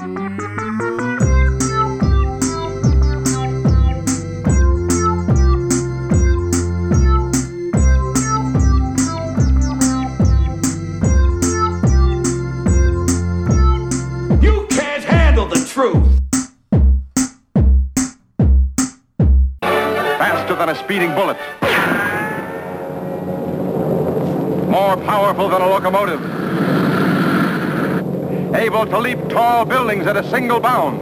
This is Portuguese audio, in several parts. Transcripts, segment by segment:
You able to leap tall buildings at a single bound.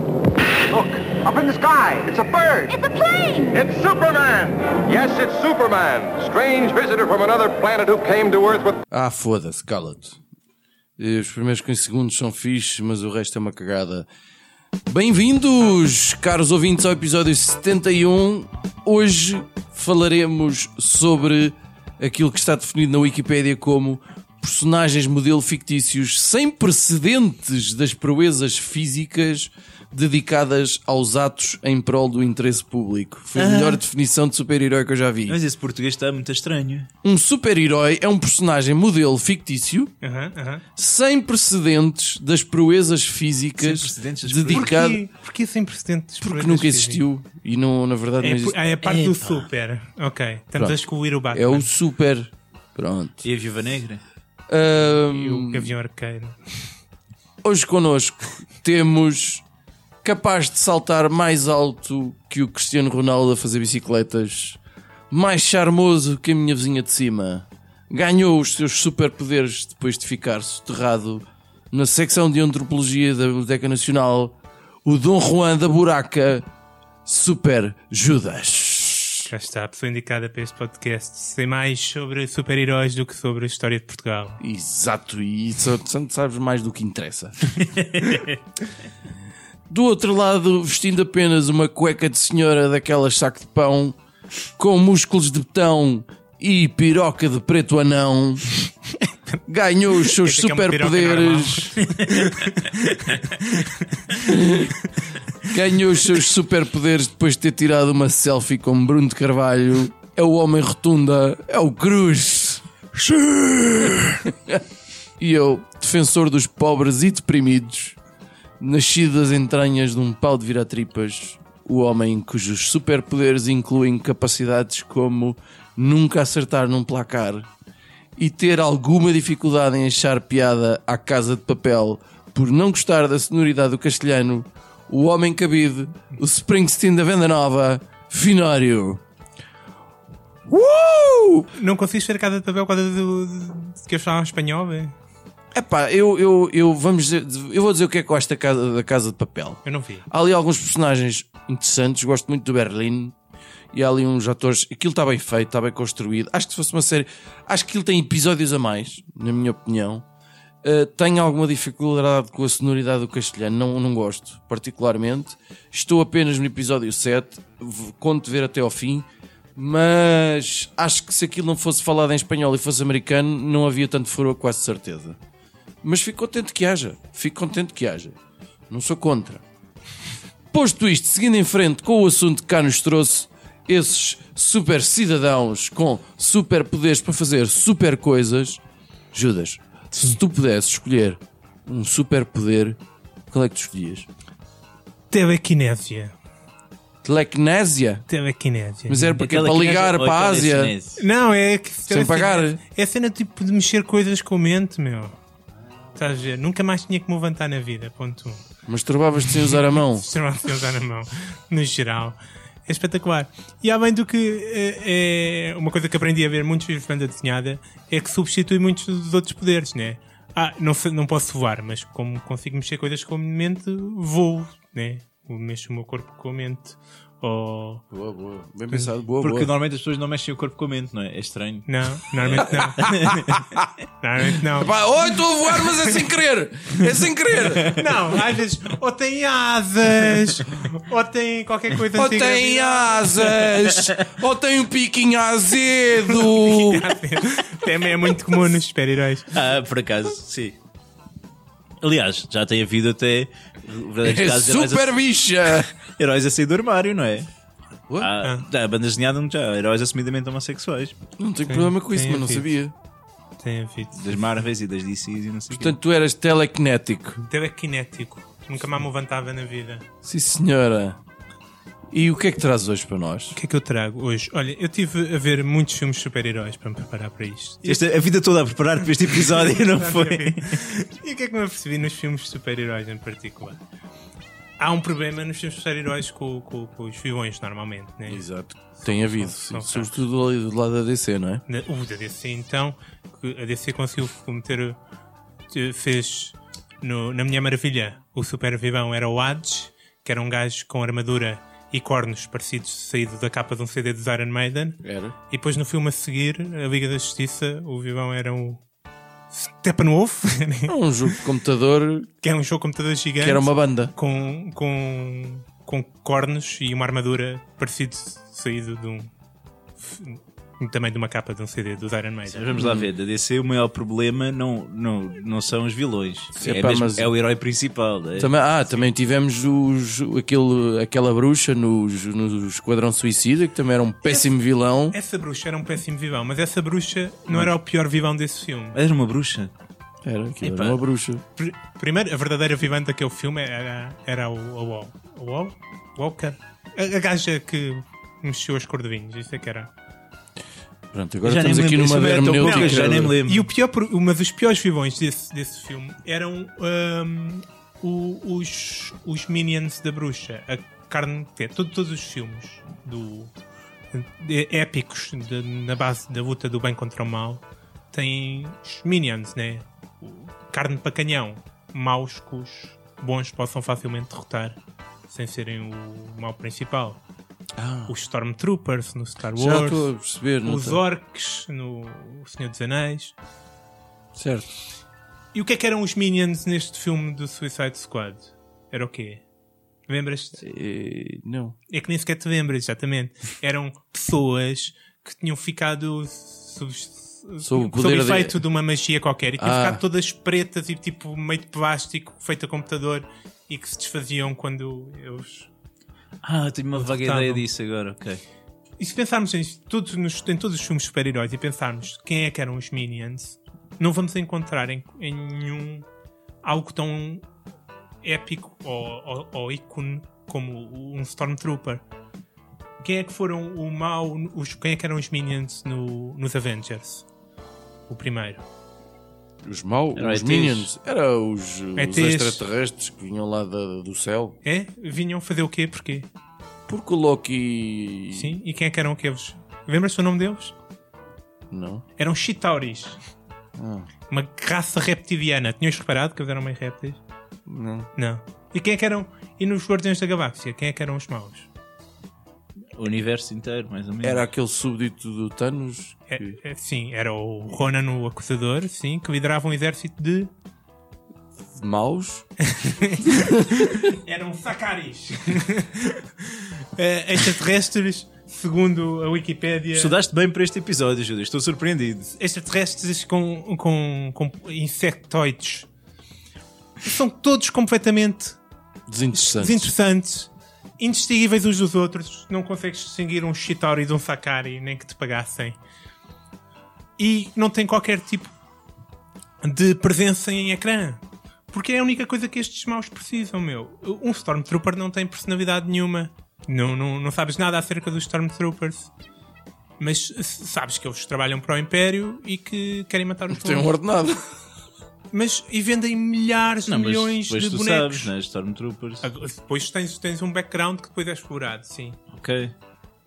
Look, up in the sky, it's a bird. It's a plane! It's Superman! Yes, it's Superman, strange visitor from another planet who came to Earth with Ah, foda-se, cala-te. Eh, Os primeiros 15 segundos são fixes, mas o resto é uma cagada. Bem-vindos, caros ouvintes, ao episódio 71. Hoje falaremos sobre aquilo que está definido na Wikipédia como personagens modelo fictícios sem precedentes das proezas físicas dedicadas aos atos em prol do interesse público. Foi a melhor definição de super-herói que eu já vi. Mas esse português está muito estranho. Um super-herói é um personagem modelo fictício Aham, aham. sem precedentes das proezas físicas precedentes das dedicado Porquê, porquê sem precedentes? porque nunca existiu e não, na verdade É, não existe. ah, é a parte do Epa. super. Ok. Estamos Pronto. a excluir o Batman. É o super. Pronto. E a Viúva Negra? E o Gavião Arqueiro. hoje connosco temos capaz de saltar mais alto que o Cristiano Ronaldo a fazer bicicletas, mais charmoso que a minha vizinha de cima. Ganhou os seus superpoderes depois de ficar soterrado na secção de antropologia da Biblioteca Nacional, o Dom Juan da Buraca, Super Judas. Já está, a pessoa indicada para este podcast. Sei mais sobre super-heróis do que sobre a história de Portugal. Exato, e só sabes mais do que interessa. Do outro lado, vestindo apenas uma cueca de senhora daquelas saco de pão, com músculos de betão e piroca de preto anão, ganhou os seus é piroca superpoderes. ganhou os seus superpoderes depois de ter tirado uma selfie com Bruno de Carvalho. É o homem rotunda, é o Cruz. E eu, defensor dos pobres e deprimidos, nascido das entranhas de um pau de vira-tripas, o homem cujos superpoderes incluem capacidades como nunca acertar num placar e ter alguma dificuldade em achar piada à casa de papel por não gostar da sonoridade do castelhano, o homem cabido, o Springsteen da Venda Nova, Finório. Uh! Não consegues ver cada papel causa do, de que eu falava espanhol, velho? Epá, eu, eu, eu, vamos dizer, eu vou dizer o que é que acho da casa, da casa de papel. Eu não vi. Há ali alguns personagens interessantes, gosto muito do Berlim. E há ali uns atores. Aquilo está bem feito, está bem construído. Acho que se fosse uma série. Acho que aquilo tem episódios a mais, na minha opinião. Uh, tenho alguma dificuldade com a sonoridade do castelhano, não, não gosto particularmente. Estou apenas no episódio 7, v- conto ver até ao fim. Mas acho que se aquilo não fosse falado em espanhol e fosse americano, não havia tanto furo, quase certeza. Mas fico contente que haja. Fico contente que haja. Não sou contra. Posto isto, seguindo em frente com o assunto que cá nos trouxe, esses super cidadãos com super poderes para fazer super coisas, Judas, se tu pudesses escolher um super poder, qual é que tu escolhias? Telequinésia. Telequinésia? Telequinésia. Mas era porque Aquela para que ligar para a aquela Ásia. Não, é que. Sem pagar. É cena tipo de mexer coisas com a mente, meu. Estás a ver? Nunca mais tinha que me levantar na vida. Ponto 1. Um. Mas turbavas-te sem usar a mão. Extremamente sem usar na mão. No geral. É espetacular. E além do que é, é uma coisa que aprendi a ver muitos filmes de banda desenhada é que substitui muitos dos outros poderes, né? Ah, não, não posso voar, mas como consigo mexer coisas com a mente, voo, né? Mexo o meu corpo com a mente. Ou. Boa, boa. Bem pensado, boa, Porque boa. normalmente as pessoas não mexem o corpo com a mente, não é? É estranho. Não, normalmente não. normalmente não. Pá, oi, estou a voar, mas é sem querer! É sem querer! Não, às vezes, ou tem asas, ou tem qualquer coisa Ou tem asas! Ou tem um piquinho azedo! Também é muito comum nos super-heróis. Ah, por acaso, sim. Aliás, já tem havido até verdadeiros É casos de heróis, super bicha! a, heróis a sair do armário, não é? Ué? Ah, já, a banda desenhada já, heróis assumidamente homossexuais. Não tenho problema com isso, mas não sabia. Tem havido. Das Marvels e das DCs e não sei o quê. Portanto, tu eras telekinético. Telekinético. Nunca mais me levantava na vida. Sim, senhora. E o que é que traz hoje para nós? O que é que eu trago hoje? Olha, eu tive a ver muitos filmes de super-heróis para me preparar para isto. Esta- a vida toda a preparar para este episódio, não foi? e o que é que me apercebi nos filmes de super-heróis em particular? Há um problema nos filmes de super-heróis com, com- com os vilões, normalmente, né? Exato. Tem havido, São- sim. são sobretudo ali do lado da DC, não é? Na- O da DC, então, que a DC conseguiu cometer. te- fez no- na Minha Maravilha o super vilão era o Hades, que era um gajo com armadura e cornos parecidos saído da capa de um CD dos Iron Maiden. Era. E depois no filme a seguir, a Liga da Justiça, o vilão era o Steppenwolf, É um jogo de computador que era um jogo de computador gigante que era uma banda. com, com, com cornos e uma armadura parecido saído de um. Também de uma capa de um CD dos Iron Maiden. Vamos lá ver, da DC o maior problema não, não, não são os vilões. Sim, é, pá, mesmo- mas- é o herói principal. é- Também, ah, também tivemos os, aquele, aquela bruxa no, no Esquadrão Suicida, que também era um péssimo vilão. Essa bruxa era um péssimo vilão, mas essa bruxa não era o pior vilão desse filme. Era uma bruxa. Era, aquilo Epá. era uma bruxa. Pr- Primeiro, a verdadeira vilã daquele filme era, era o, o Wall. O Wall? Walker? A, a gaja que mexeu os cordovinhos, isso é que era. Pronto, agora Já nem estamos me aqui lembro, numa pouco, já nem me lembro. E o pior, pro- mas os piores vilões desse, desse filme eram o- os, os Minions da Bruxa. A carne, que é, todo- todos os filmes do, de- épicos de- na base da luta do bem contra o mal têm os Minions, né? Carne para canhão. Maus que os bons possam facilmente derrotar sem serem o mal principal. Os Stormtroopers no Star Ah. Já Wars. estou a perceber, não Os tá? orcs no Senhor dos Anéis. Certo. E o que é que eram os Minions neste filme do Suicide Squad? Era o quê? Lembras-te? Eh, não. É que nem sequer te lembras, exatamente. Eram pessoas que tinham ficado sob, Sob poder de- efeito de... uma magia qualquer e tinham Ah. ficado todas pretas e tipo meio de plástico, feito a computador e que se desfaziam quando eles. Ah, tenho uma vaga ideia disso agora, ok. E se pensarmos em, todos nos, em todos os filmes de super-heróis e pensarmos quem é que eram os Minions, não vamos encontrar em, em nenhum algo tão épico ou, ou, ou ícone como um Stormtrooper. Quem é que foram o mau, os, quem é que eram os Minions no, nos Avengers? O primeiro. Os mau, Era os ETs. Minions, era os, os ETs. extraterrestres que vinham lá da- do céu. É? Vinham fazer o quê? Porquê? Porque o Loki. Sim? E quem é que eram aqueles? Lembras-te o nome deles? Não. Eram Chitauris. Ah, Uma raça reptiliana. Tinhas reparado que eles eram meio répteis? não. Não. E quem é que eram? E nos Guardiões da Galáxia, quem é que eram os maus? O universo inteiro, mais ou menos. Era aquele súbdito do Thanos. É, que- é, sim, era o Ronan, o acusador, sim, que liderava um exército de. de maus. Eram Sakaris. Eh, extraterrestres, segundo a Wikipédia. Estudaste bem para este episódio, Júlio. Estou surpreendido. Extraterrestres com, com, com insectoides. São todos completamente Desinteressantes. desinteressantes, indistinguíveis uns dos outros. Não consegues distinguir um Shitori de um Sakari, nem que te pagassem. E não tem qualquer tipo de presença em ecrã. Porque é a única coisa que estes maus precisam, meu. Um Stormtrooper não tem personalidade nenhuma. Não, não, não sabes nada acerca dos Stormtroopers. Mas sabes que eles trabalham para o Império e que querem matar os Tem um ordenado. Mas e vendem milhares de Não, mas milhões depois de tu bonecos. sabes, né? Stormtroopers. Agora, Depois tens, tens um background que depois é explorado, sim. Ok.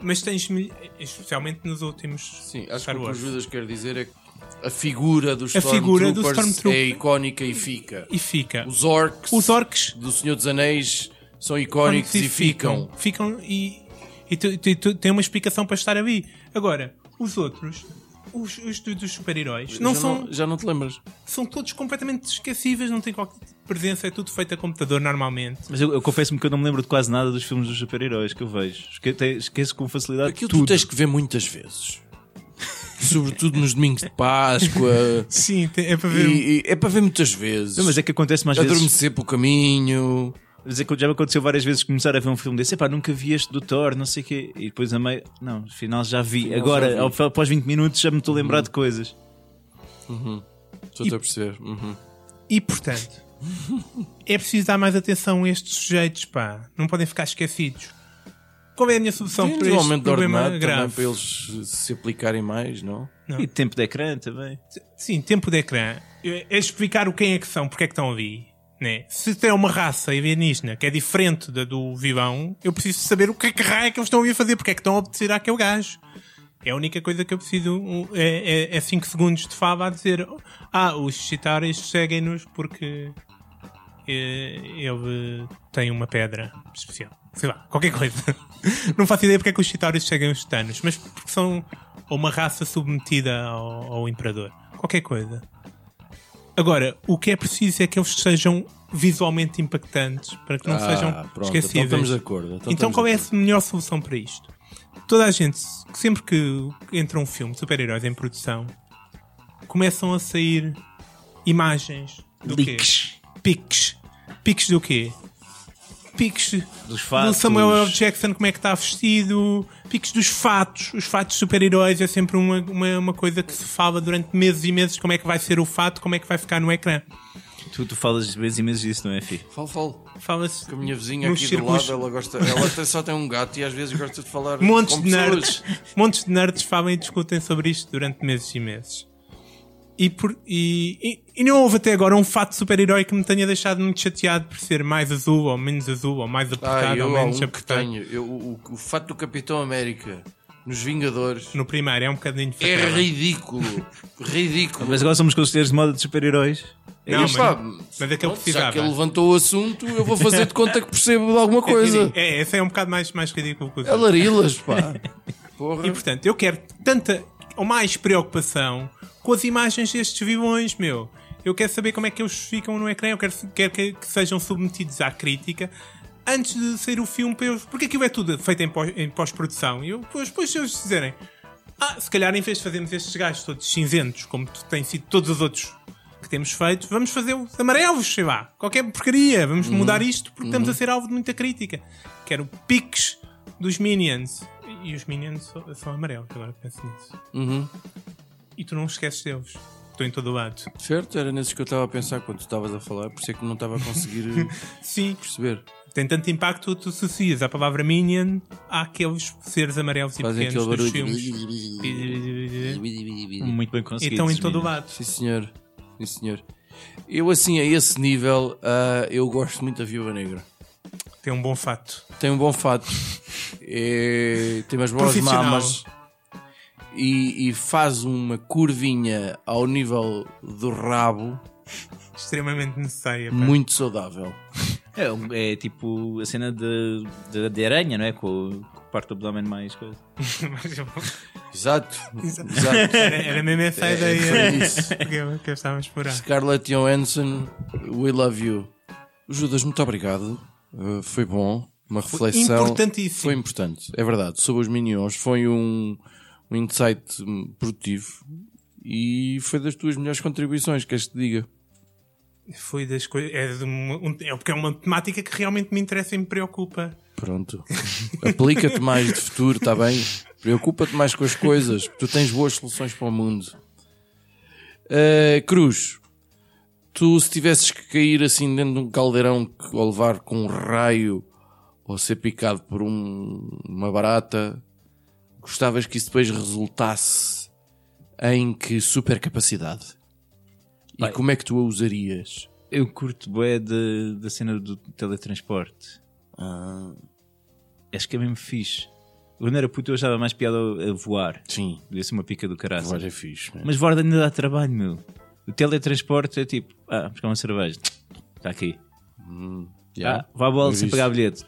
Mas tens, mil- especialmente nos últimos Sim, acho Star que o que o Wars. Judas quer dizer é que a figura dos A figura do Stormtroopers Stormtrooper. é icónica e fica. E fica. Os orcs, Os orcs do Senhor dos Anéis são icónicos e ficam. Ficam e, e tu- tu- tu- tem uma explicação para estar ali. Agora, os outros, os, os do- dos super-heróis, não já, são, não, já não te lembras? são todos completamente esquecíveis, não têm qualquer tipo de presença, é tudo feito a computador normalmente. Mas eu, eu confesso-me que eu não me lembro de quase nada dos filmes dos super-heróis que eu vejo. Esque- te- Esqueço com facilidade Aquilo tudo. tu tens que ver muitas vezes. Sobretudo nos domingos de Páscoa. Sim, tem- é para ver. E, e é para ver muitas vezes. Não, mas é que acontece mais vezes. Adormecer pelo caminho. Mas é que já me aconteceu várias vezes começar a ver um filme desse. Epá, nunca vi este do Thor, não sei o quê. E depois a meio. Não, afinal já vi. Afinal Agora, já vi. após 20 minutos, já me estou a lembrar de coisas. Estou a perceber. Uhum. E portanto, é preciso dar mais atenção a estes sujeitos, pá. Não podem ficar esquecidos. Qual é a minha solução para um este de problema grave? para eles se aplicarem mais, não? E tempo de ecrã também. Sim, tempo de ecrã. É explicar o quem é que são, porque é que estão ali. Né? Se tem uma raça alienígena que é diferente da do vivão, eu preciso saber o que é que raio é que eles estão a fazer, porque é que estão a obedecer àquele gajo. É a única coisa que eu preciso. É 5 segundos de fava a dizer: Ah, os chitares seguem-nos porque eh, ele tem uma pedra especial. Sei lá, qualquer coisa. Não faço ideia porque é que os chitares seguem os titanos, mas porque são uma raça submetida ao, ao imperador. Qualquer coisa. Agora, o que é preciso é que eles sejam visualmente impactantes para que não Ah, sejam pronto, esquecíveis. então estamos de acordo, então Então, qual é a melhor solução para isto? Toda a gente, sempre que entra um filme de super-heróis em produção, começam a sair imagens do Leaks. quê? Pics. Pics do quê? Dos do. Samuel L. Jackson, como é que está vestido, piques dos fatos, os fatos super-heróis é sempre uma, uma, uma coisa que se fala durante meses e meses, como é que vai ser o fato, como é que vai ficar no ecrã. Tu, tu falas vezes e meses disso, não é, fi? Falo, falo. Fala-se Com a minha vizinha aqui círculos- do lado, ela gosta. Ela até só tem um gato e às vezes gosta de falar montes com de pessoas. nerds, montes de nerds falam e discutem sobre isto durante meses e meses. E, por, e, e, e não houve até agora um fato super-herói que me tenha deixado muito chateado por ser mais azul ou menos azul, ou mais apertado Ah, ou menos um que apertado. tenho. Eu, o, o fato do Capitão América nos Vingadores No primeiro é um bocadinho é ridículo. ridículo. Mas agora somos conselheiros de moda de super-heróis. É Não, mas- mas é que ele precisava. Já que ele levantou o assunto, eu vou fazer de conta que percebo de alguma coisa. É, esse é um bocado mais, mais ridículo que os É larilas, pá. Porra. E portanto, eu quero tanta ou mais preocupação com as imagens destes vilões, meu. Eu quero saber como é que eles ficam no ecrã, eu quero, quero que, que sejam submetidos à crítica antes de sair o filme para eles. Porque aquilo é tudo feito em, pós- em pós-produção. E eu, depois, depois se eles dizerem, ah, se calhar em vez de fazermos estes gajos todos cinzentos, como têm sido todos os outros que temos feito, vamos fazer os amarelos, sei lá, qualquer porcaria. Vamos mudar isto porque estamos a ser alvo de muita crítica. Quero piques dos Minions. E os Minions são, são amarelos, agora que penso nisso. Uhum. E tu não esqueces deles. Estou em todo o lado. Certo, era nesses que eu estava a pensar quando tu estavas a falar, por isso é que não estava a conseguir Sim, perceber. tem tanto impacto tu associas a palavra Minion àqueles seres amarelos e Fazem pequenos aquele dos filmes. Muito bem E conseguido. estão em todo o lado. Sim, senhor. Sim, senhor. Eu, assim, a esse nível, ah, eu gosto muito da Viúva Negra. Tem um bom fato. Tem um bom fato. É, tem umas boas mamas. E, e faz uma curvinha ao nível do rabo Extremamente necessária. pá. muito saudável. É, um- é tipo a cena de, de, de aranha, não é? Com, o- com a parte do abdômen mais coisa. Exato. Exato. era, era mesmo essa a É, ideia foi isso. que eu, que eu estava a explorar. Scarlett Johansson, we love you. Judas, muito obrigado. Uh, foi bom. Uma reflexão. importantíssimo. Foi importante, é verdade. Sobre os Minions, foi um, um insight hum, produtivo e foi das tuas melhores contribuições, queres que te diga? Foi das coisas. É, uma- é porque é uma temática que realmente me interessa e me preocupa. Pronto. Aplica-te mais de futuro, está bem? Preocupa-te mais com as coisas. Tu tens boas soluções para o mundo. Uh, Cruz, tu se tivesses que cair assim dentro de um caldeirão ou levar com um raio ou ser picado por um- uma barata, gostavas que isso depois resultasse em que supercapacidade? E Bem. como é que tu a usarias? Eu curto bué de- da cena do teletransporte. Ah, Acho que é mesmo fixe. Quando era puto eu achava mais piada a voar. sim, Devia ser uma pica do caralho. agora é fixe. man. Mas voar ainda dá trabalho, meu. O teletransporte é tipo, ah, buscar uma cerveja. Está aqui. Yeah. Ah, vá à bola sem pagar bilhete.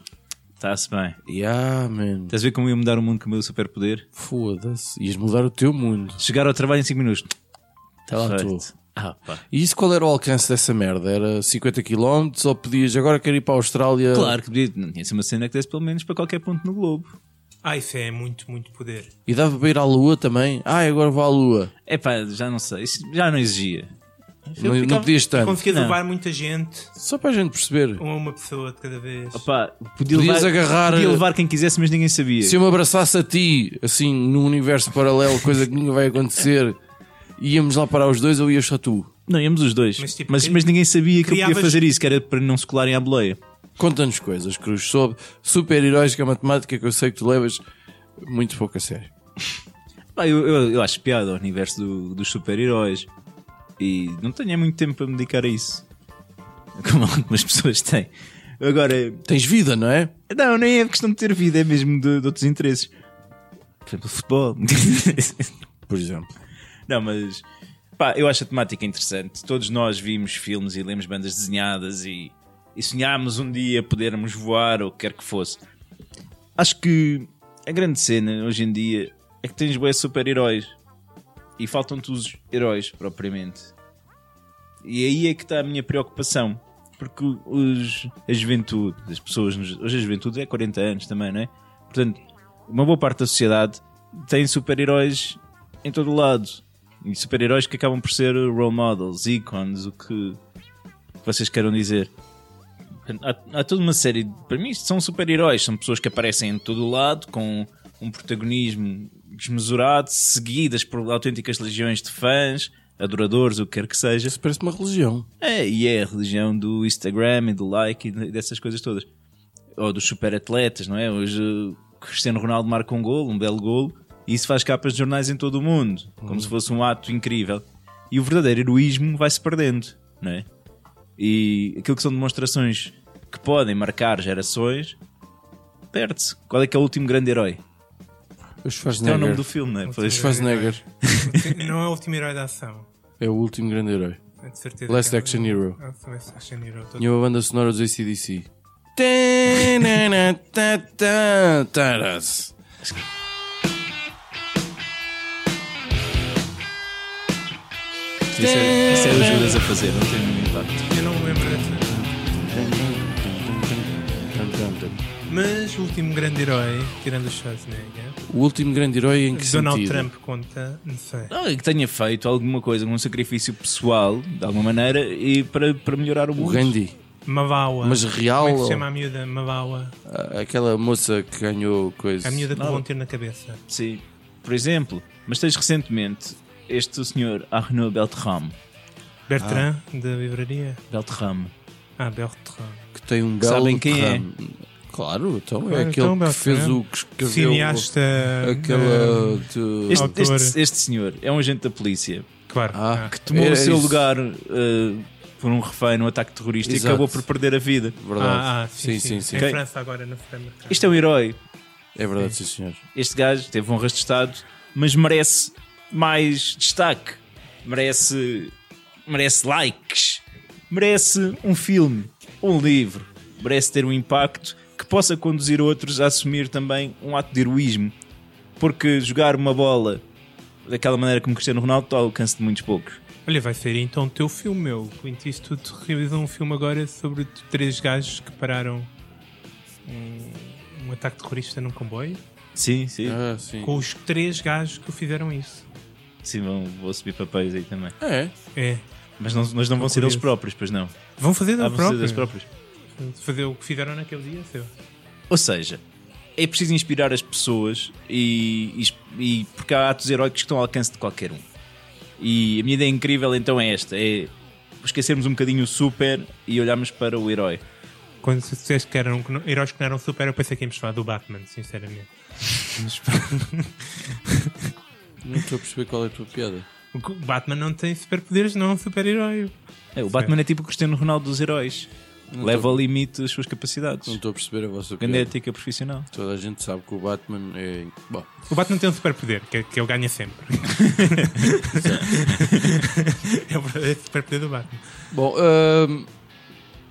Está-se bem. Yeah, man. Estás a ver como ia mudar o mundo com o meu superpoder? Foda-se. Ias mudar o teu mundo. Chegar ao trabalho em 5 minutos. Está lá tu. Ah, pá. E isso qual era o alcance dessa merda? Era 50 km ou podias agora quero ir para a Austrália? Claro que podia. Não tinha ser uma cena que desse pelo menos para qualquer ponto no globo. Ah, isso é muito, muito poder. E dava para ir à Lua também? Ah, agora vou à Lua. É pá, já não sei. Isso já não exigia. Não, não podias tanto. Conseguias levar muita gente, Só para a gente perceber. ou uma pessoa de cada vez. Opá, podia Podias levar, agarrar- Podia levar quem quisesse, mas ninguém sabia. Se eu me abraçasse a ti, assim, num universo paralelo, coisa que nunca vai acontecer, íamos lá parar os dois ou ias só tu? Não, íamos os dois. Mas, Mas, tipo, mas, cri- ninguém sabia que eu criavas- podia fazer isso, que era para não se colarem à boleia. Conta-nos coisas, Cruz, sobre super-heróis, que é a matemática que eu sei que tu levas muito pouco a sério. Pá, eu, eu, eu acho piada ao universo do- dos super-heróis. E não tenho muito tempo para me dedicar a isso. Como algumas pessoas têm. Agora, Tens vida, não é? não, nem é questão de ter vida, é mesmo de, de outros interesses. Por exemplo, futebol. Por exemplo. Não, mas pá, eu acho a temática interessante. Todos nós vimos filmes e lemos bandas desenhadas e, e sonhámos um dia podermos voar ou o que quer que fosse. Acho que a grande cena hoje em dia é que tens bué super-heróis e faltam-te os heróis propriamente. E aí é que está a minha preocupação. Porque os, a juventude, as pessoas, hoje a juventude é 40 anos também, não é? Portanto, uma boa parte da sociedade tem super-heróis em todo o lado. E super-heróis que acabam por ser role models, ícones, o que vocês queiram dizer. Há, há toda uma série. de- Para mim, são super-heróis. São pessoas que aparecem em todo o lado com um protagonismo desmesurado, seguidas por autênticas legiões de fãs, adoradores, o que quer que seja. Isso parece uma religião. É, e é a religião do Instagram e do like e de- dessas coisas todas. Ou dos super atletas, não é? Hoje uh, Cristiano Ronaldo marca um golo, um belo golo, e isso faz capas de jornais em todo o mundo, como se fosse um ato incrível. E o verdadeiro heroísmo vai-se perdendo, não é? E aquilo que são demonstrações que podem marcar gerações, perde-se. Qual é que é o último grande herói? O É o nome do filme, não é? Pois- Schwarzenegger Não é o último herói da ação. é o último grande herói. É de certeza. Last que é- Action Hero. Ah, Last Action Hero. Todo- E uma banda sonora dos ACDC. Taras. Isso é, isso é o Judas a fazer, não tem nenhum impacto. Eu não me lembro dessa. Mas o último grande herói, tirando o Schwarzenegger, O último grande herói em que Donald sentido? Trump conta, não sei. Não, é que tenha feito alguma coisa, um sacrifício pessoal, de alguma maneira, e para, para melhorar o O mundo. Gandhi. Mavawa. Mas real Como é que se chama a miúda? Mavawa. Ah, Aquela moça que ganhou coisa. A miúda que vão ter na cabeça. Sim, por exemplo. Mas tens recentemente este senhor Arnaud Beltrame. Bertrand, da livraria. Beltrame. Ah, Bertrand. Que tem um belo. Sabem quem é? Claro, então é Claro, aquele então, que fez o que escreveu Cineasta. aquela. de- Este, este, este senhor é um agente da polícia claro. Ah, que tomou o seu isso. lugar eh, por um refém no ataque terrorista Exato. e acabou por perder a vida. Verdade. Ah, ah, sim, sim, sim. Em Ok. França agora, no supermercado. Isto é um herói. É verdade, sim, senhor. Este gajo teve honras de Estado, mas merece mais destaque. Merece, merece likes. Merece um filme, um livro. Merece ter um impacto possa conduzir outros a assumir também um ato de heroísmo. Porque jogar uma bola daquela maneira como Cristiano Ronaldo está ao alcance de muitos poucos. Olha, vai ser então o teu filme, meu. Clint Eastwood realizou um filme agora sobre três gajos que pararam um, um ataque terrorista num comboio. Sim, sim. Ah, sim. Com os três gajos que fizeram isso. Sim, vão, vou subir papéis aí também. É. É. Mas não, mas não vão ser eles próprios, pois não. Vão fazer Ah, vão ser própria. eles próprios. Fazer o que fizeram naquele dia, seu. Ou seja, é preciso inspirar as pessoas e, e- e- porque há atos heróicos que estão ao alcance de qualquer um. E a minha ideia incrível então é esta: é esquecermos um bocadinho o super e olharmos para o herói. Quando disseste que eram heróis que não eram super, eu pensei que íamos falar do Batman, sinceramente. Mas, Não estou a perceber qual é a tua piada. o Batman não tem superpoderes, não é um super-herói. É, o Batman é tipo o Cristiano Ronaldo dos heróis. Não Leva ao limite as suas capacidades. Não estou a perceber a vossa Grande ética profissional. Toda a gente sabe que o Batman é. Bom, O Batman tem um superpoder, que, é- que ele ganha sempre. é o superpoder do Batman. Bom, hum,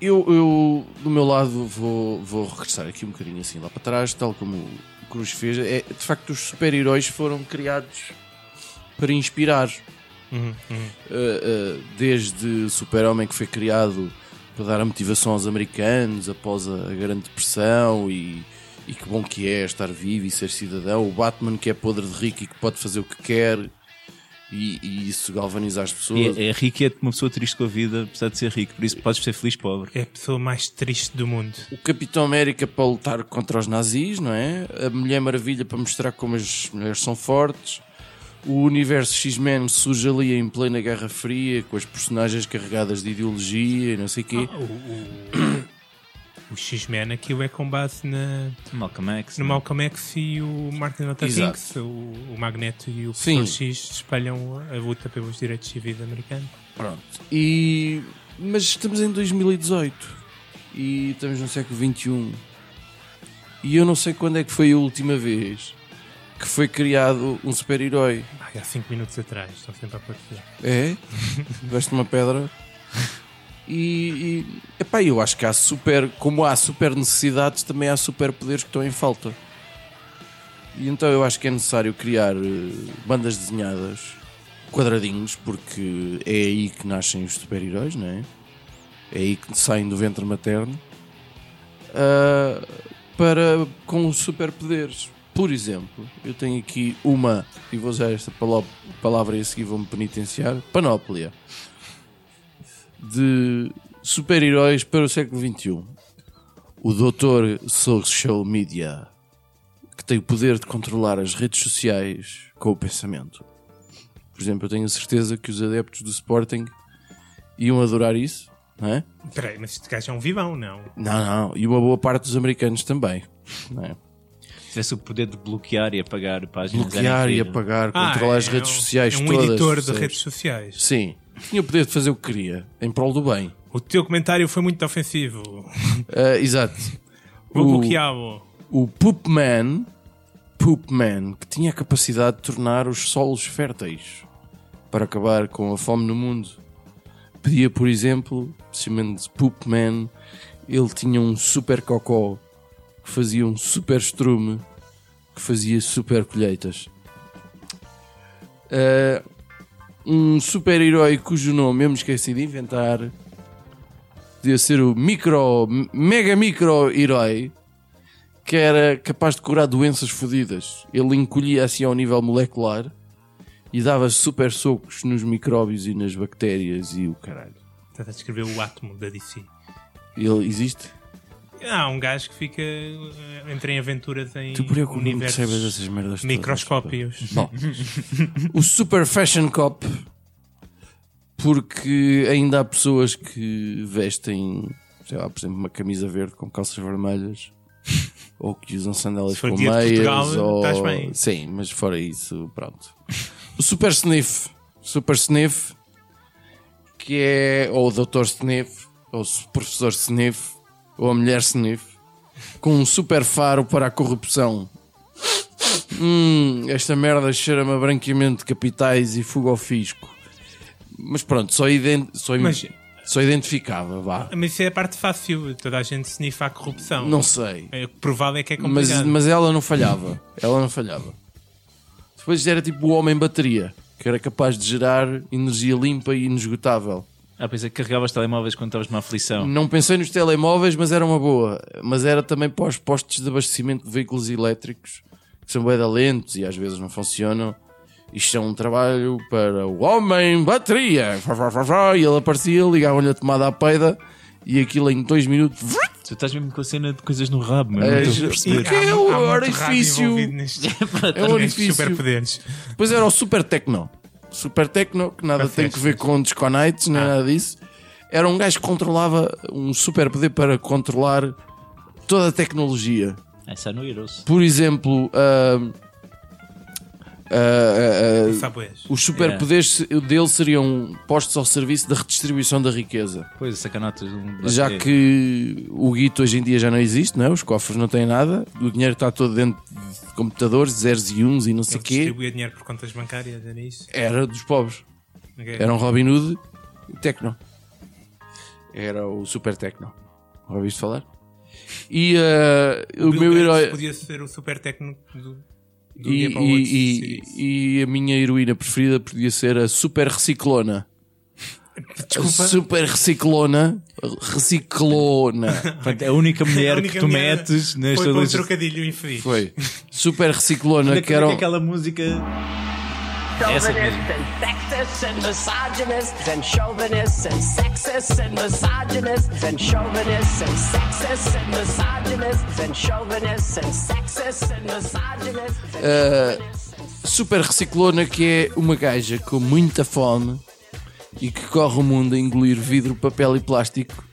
eu, eu, do meu lado, vou, vou regressar aqui um bocadinho assim lá para trás, tal como o Cruz fez. É, de facto, os super-heróis foram criados para inspirar. Uhum, uhum. Uh, uh, desde Super-Homem que foi criado para dar a motivação aos americanos após a, a Grande Depressão e, e que bom que é estar vivo e ser cidadão. O Batman que é podre de rico e que pode fazer o que quer e, e isso galvaniza as pessoas. E é, é rico e é uma pessoa triste com a vida, apesar de ser rico. Por isso podes ser feliz pobre. É a pessoa mais triste do mundo. O Capitão América para lutar contra os nazis, não é? A Mulher Maravilha para mostrar como as mulheres são fortes. O universo X-Men surge ali em plena Guerra Fria, com as personagens carregadas de ideologia e não sei o quê. O, o, o X-Men aquilo é com base na, Malcolm X. no Malcolm X e o Martin Luther King. O, o Magneto e o Sim. Professor X espalham a luta pelos direitos civis americanos. Pronto. E... Mas estamos em 2018 e estamos no século XXI. E eu não sei quando é que foi a última vez que foi criado um super-herói. Ai, há 5 minutos atrás, estão sempre a aparecer. É? Veste uma pedra. E, e epá, eu acho que há super, como há super necessidades, também há super poderes que estão em falta. E então eu acho que é necessário criar eh, bandas desenhadas, quadradinhos, porque é aí que nascem os super-heróis, não é? É aí que saem do ventre materno. ah, para com superpoderes. Por exemplo, eu tenho aqui uma, e vou usar esta palavra e a seguir vou-me penitenciar, panóplia de super-heróis para o século XXI. O Doutor Social Media, que tem o poder de controlar as redes sociais com o pensamento. Por exemplo, eu tenho a certeza que os adeptos do Sporting iam adorar isso, não é? Espera aí, mas este gajo é um vivão, não? Não, não, e uma boa parte dos americanos também, não é? Se tivesse o poder de bloquear e apagar páginas. Bloquear e apagar, controlar as é redes um- sociais é um todas. editor de redes sociais. Sim, tinha o poder de fazer o que queria, em prol do bem. O teu comentário foi muito ofensivo. Ah, exato. Vou O- bloqueá-lo. o Poop Man, Poop Man, que tinha a capacidade de tornar os solos férteis para acabar com a fome no mundo. Pedia, por exemplo, chamando-se Poop Man, ele tinha um super cocó que fazia um super estrume que fazia super colheitas. Ah, um super-herói cujo nome eu me esqueci de inventar podia ser o micro, mega micro-herói que era capaz de curar doenças fodidas. Ele encolhia assim ao nível molecular e dava super socos nos micróbios e nas bactérias e o caralho. Estás a descrever o átomo da DC. Ele existe? Há um gajo que fica eh, entra em aventuras em Tu universos saibas essas merdas todas, microscópios. Bom, o Super Fashion Cop, porque ainda há pessoas que vestem, sei lá, por exemplo, uma camisa verde com calças vermelhas, ou que usam sandálias com meias, Portugal, ou... bem. Sim, mas fora isso, pronto. O Super Sniff, Super Sniff, que é ou o Dr. Sniff, ou o Professor Sniff, ou a Mulher Sniff, com um super faro para a corrupção. Hum, esta merda cheira-me a branqueamento de capitais e fuga ao fisco. Mas pronto, só, ident só, Mas- só identificava, vá. Mas isso é a parte fácil. Toda a gente sniffa a corrupção. Não sei. É, provável é que é Mas, complicado. mas ela não falhava. Ela não falhava. Depois era tipo o homem bateria, que era capaz de gerar energia limpa e inesgotável. Ah, pensei que carregavas telemóveis quando estavas numa aflição. Não pensei nos telemóveis, mas era uma boa. Mas era também para os postos de abastecimento de veículos elétricos, que são bem lentos e às vezes não funcionam. Isto é um trabalho para o homem bateria. E ele aparecia, ligavam-lhe a tomada à peida e aquilo em dois minutos. Tu estás mesmo com a cena de coisas no rabo, meu. É, não estou a ju- perceber. que é o orifício? É um nestes orifício. superpoderes. Depois era o Super Tecno. Super Tecno, que nada Para tem que ver com Disconites, nem nada disso. Era um gajo que controlava um super poder para controlar toda a tecnologia. Essa é no Heroes. Por exemplo, ah, ah, ah, ah, os superpoderes dele seriam postos ao serviço da redistribuição da riqueza. Pois, sacanotas. Um Já que o guito hoje em dia já não existe, não é? os cofres não têm nada, o dinheiro está todo dentro de computadores, zeros e uns e não sei o quê. distribuía dinheiro por contas bancárias, era isso? Era dos pobres. Ok. Era um Robin Hood Tecno. Era o Super Tecno. Ouviste falar? E o, Bill meu herói. podia ser o super técnico do, do E, e- e- e a minha heroína preferida podia ser a Super Reciclona. Desculpa. A Super Reciclona. Reciclona. Portanto, é a única mulher A única que tu mulher metes nesta Foi para um lista. trocadilho infeliz. Foi. Super Reciclona, que era. um- aquela música. Essa mesmo. Chauvinists and sexists and misogynists and chauvinists and sexists and misogynists and chauvinists and sexists and misogynists and chauvinists and sexists and misogynists and Uh, chauvinists and super reciclona que é uma gaja com muita fome e que corre o mundo a engolir vidro, papel e plástico,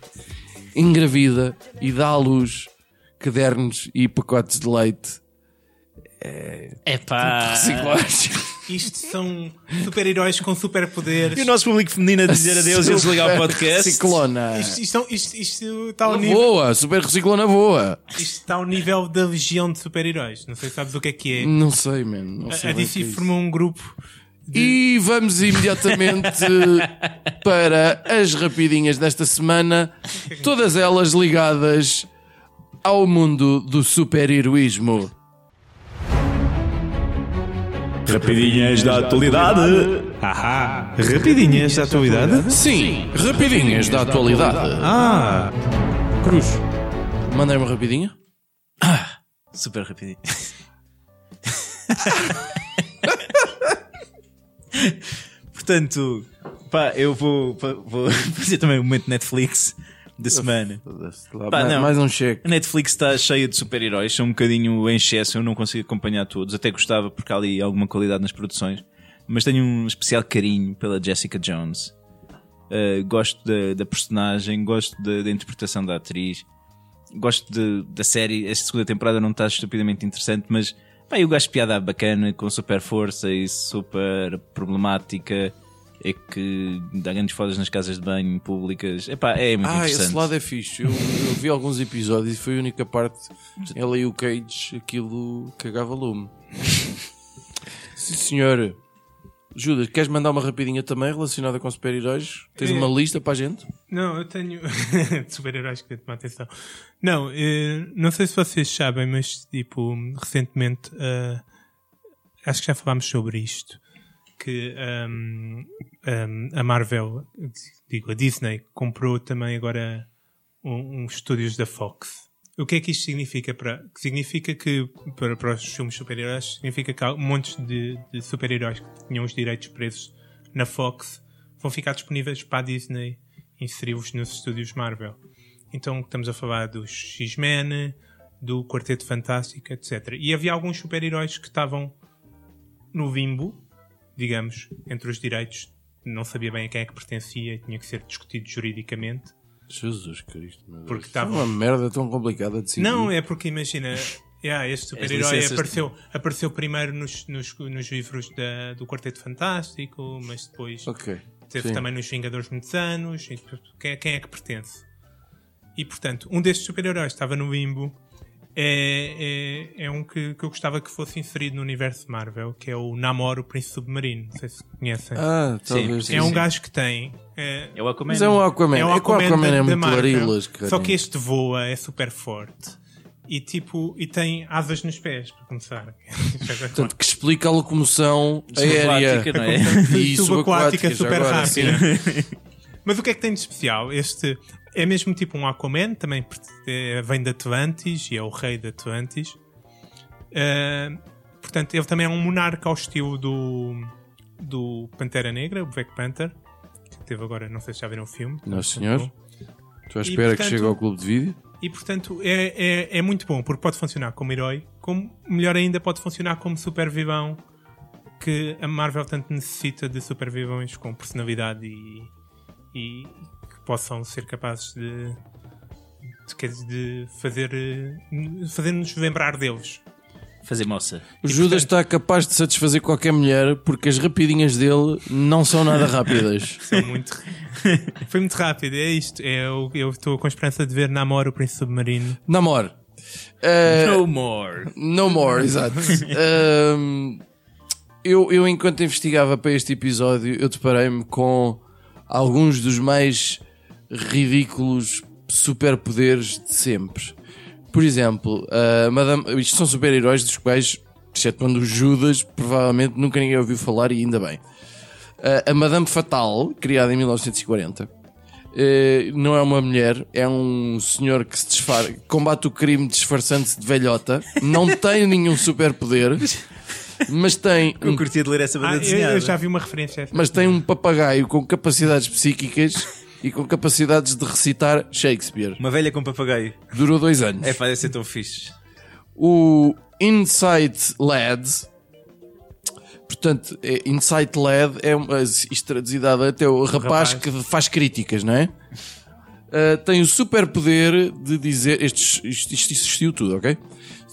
engravida e dá à luz cadernos e pacotes de leite. É pá. Reciclagem. Isto são super-heróis com superpoderes. E o nosso público feminino a dizer adeus e a desligar o podcast. Reciclona. Isto, isto, isto, isto está ao nível, Voa, super reciclona voa. isto está ao nível da legião de super-heróis. Não sei se sabes o que é que é. Não sei, man. Não A, sei DC é isso. formou um grupo E vamos imediatamente para as rapidinhas desta semana, todas elas ligadas ao mundo do super-heroísmo. Rapidinhas da atualidade. Ahá, rapidinhas da atualidade. Sim, rapidinhas da atualidade. Ah, Cruz. Mandei uma rapidinha? Super rapidinho. Portanto, pá, eu vou, vou fazer também o momento Netflix da semana. Pá, mais, não. mais um cheque. A Netflix está cheia de super-heróis, são um bocadinho em excesso, eu não consigo acompanhar todos, até gostava porque há ali alguma qualidade nas produções, mas tenho um especial carinho pela Jessica Jones. Uh, gosto da, da personagem, gosto da, da interpretação da atriz, gosto de- da série. Esta segunda temporada não está estupidamente interessante, mas pá, eu gosto de piada bacana, com super força e super problemática. É que dá grandes fodas nas casas de banho públicas. Epá, é muito Ah, interessante. esse lado é fixe. Eu, eu vi alguns episódios e foi a única parte. Ela e o Cage, aquilo cagava lume. Sim, senhor. Judas, queres mandar uma rapidinha também relacionada com super-heróis? Tens É. uma lista para a gente? Não, eu tenho de super-heróis que tomar atenção. Não, eh, não sei se vocês sabem, mas tipo, recentemente eh, acho que já falámos sobre isto. Que ahm, ahm, a Marvel, digo, a Disney, comprou também agora um- uns estúdios da Fox. O que é que isto significa para. Significa que para, para os filmes super-heróis significa que há montes de, de super-heróis que tinham os direitos presos na Fox vão ficar disponíveis para a Disney inseri-los nos estúdios Marvel. Então estamos a falar dos X-Men, do Quarteto Fantástico, etc. E havia alguns super-heróis que estavam no limbo, digamos, entre os direitos. Não sabia bem a quem é que pertencia e tinha que ser discutido juridicamente. Jesus Cristo, meu Deus. Porque Isso é uma merda tão complicada de decidir. Não, é porque imagina, yeah, este super-herói apareceu, apareceu primeiro nos, nos, nos livros da- do Quarteto Fantástico, mas depois Ok. teve Sim. também nos Vingadores muitos anos. E quem, quem é que pertence? E portanto, um destes super-heróis estava no limbo. É, é, é um que, que eu gostava que fosse inserido no universo Marvel, que é o Namor, o Príncipe Submarino. Não sei se conhecem. Ah, talvez. sim, é um gajo que tem. é, É o Aquaman. Mas é um Aquaman. é É, o que o Aquaman, Aquaman da, é muito larilas, Só que este voa, é super forte. E tipo, e tem asas nos pés, para começar. Portanto, que explica a locomoção aérea. Subaquática, não é? E subaquática subaquática, super rápida. Mas o que é que tem de especial? Este é mesmo tipo um Aquaman, também é- vem de Atlantis e é o rei de Atlantis. Ah, portanto, ele também é um monarca ao estilo do, do Pantera Negra, o Black Panther, que teve agora, não sei se já viram o filme. Não, senhor. Estou à espera portanto- que chegue ao clube de vídeo. E portanto é, é, é muito bom, porque pode funcionar como herói, como melhor ainda pode funcionar como super vilão, que a Marvel tanto necessita de super vilões com personalidade e, e possam ser capazes de, de, de fazer eh, fazer-nos lembrar deles. Fazer moça. O Judas está capaz de satisfazer qualquer mulher porque as rapidinhas dele não são nada rápidas. São muito. Foi muito rápido, é isto. É, eu eu estou com a esperança de ver Namor, o Príncipe Submarino. Namor. Eh, No more. No more, exato. Ahm, eu, eu, enquanto investigava para este episódio, eu deparei-me com alguns dos mais ridículos superpoderes de sempre. Por exemplo, a Madame, isto são super-heróis dos quais, excetuando o Judas, provavelmente nunca ninguém ouviu falar e ainda bem. A- a Madame Fatal, criada em 1940, eh, não é uma mulher, é um senhor que se disfarça, combate o crime disfarçando-se de velhota, não tem nenhum superpoder, mas tem, Eu um, curtia de ler essa banda Ah, eu, desenhada. eu já vi uma referência mas tem um papagaio com capacidades psíquicas e com capacidades de recitar Shakespeare. Uma velha com papagaio. Durou dois anos. É, parece ser tão fixe. O Insight Lads Portanto, é, Insight LED é uma, isto traduzido até o rapaz, rapaz. que faz críticas, não é? Uh, tem o super poder de dizer. Estes, isto, isto existiu tudo, ok?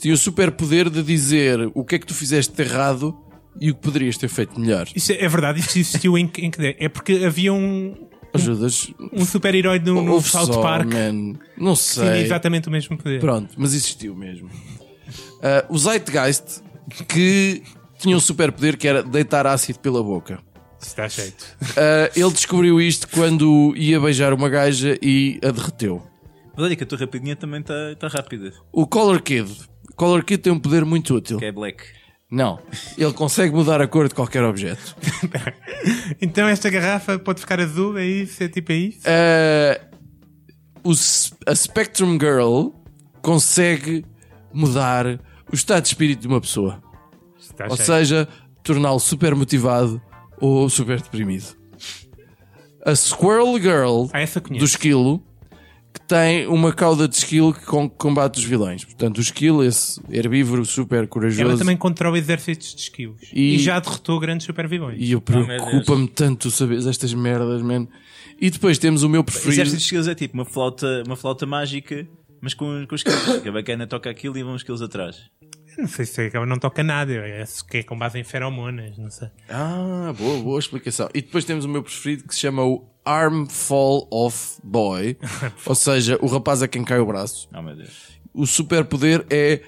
Tem o super poder de dizer o que é que tu fizeste de errado e o que poderias ter feito melhor. Isso é é verdade, isso existiu em, que- em que der? É porque havia um, Ajudas? um super-herói no, no South só, Park man. Não que tinha sei. exatamente o mesmo poder. Pronto, mas existiu mesmo. Uh, o Zeitgeist, que tinha um super poder que era deitar ácido pela boca. Está jeito. Uh, ele descobriu isto quando ia beijar uma gaja e a derreteu. Mas olha que a tua rapidinha também está tá rápida, O Color Kid. O Color Kid tem um poder muito útil. que é black. Não, ele consegue mudar a cor de qualquer objeto. Então esta garrafa pode ficar azul, é isso? É tipo é isso? Uh, o a Spectrum Girl consegue mudar o estado de espírito de uma pessoa. Está Ou jeito. seja, torná-lo super motivado ou super deprimido. A Squirrel Girl Ah, do esquilo que tem uma cauda de esquilo que com- combate os vilões. Portanto, o esquilo, esse herbívoro super corajoso. Ela também controla exércitos de esquilos. E- E, já derrotou grandes super-vilões. E eu meu preocupa-me tanto saber estas merdas, man. E depois temos o meu preferido. Exército de skills é tipo uma flauta, uma flauta mágica, mas com, com skills. Que a bacana toca aquilo e vão os skills atrás. Não sei se ela não toca nada. É que é com base em feromonas, não sei. Ah, boa, boa explicação. E depois temos o meu preferido que se chama o Arm Fall Off Boy. ou seja, o rapaz a quem cai o braço. Oh meu Deus. O superpoder é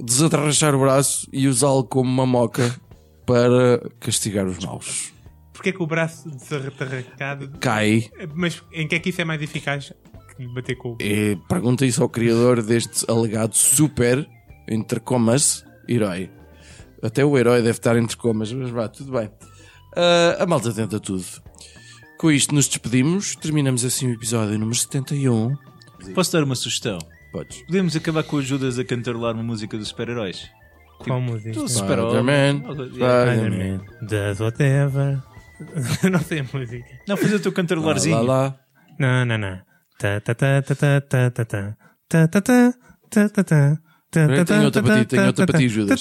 desatarrachar o braço e usá-lo como uma moca para castigar os maus. Porquê que o braço desarracado... Cai. Mas em que é que isso é mais eficaz que bater com o... E pergunta isso ao criador deste alegado super, entre comas, herói. Até o herói deve estar entre comas, mas vá, tudo bem. Ah, a malta tenta tudo. Com isto nos despedimos, terminamos assim o episódio número 71. Posso dar uma sugestão? Podes. Podemos acabar com o Judas a cantarolar uma música dos super-heróis. Qual música? Do. Spider-Man. Spider-Man. Does whatever. não a música. Não, fazer o teu Lá, cantarolarzinho. lá, lá. Não, não, não. Ta ta ta ta ta ta ta ta. Ta ta ta ta ta tenho outra para ti, tenho outra para ti, Judas.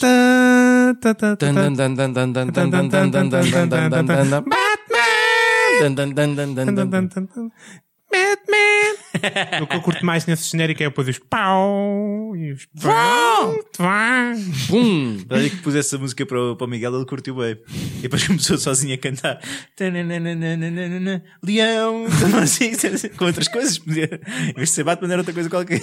Batman! Batman! O que eu curto mais nesse genérico é depois os pau e os pau, pum. Daí que pus essa música para, o Miguel, ele curtiu bem. E depois começou sozinho a cantar Leão, assim, com outras coisas. Em vez de ser Batman, era outra coisa qualquer.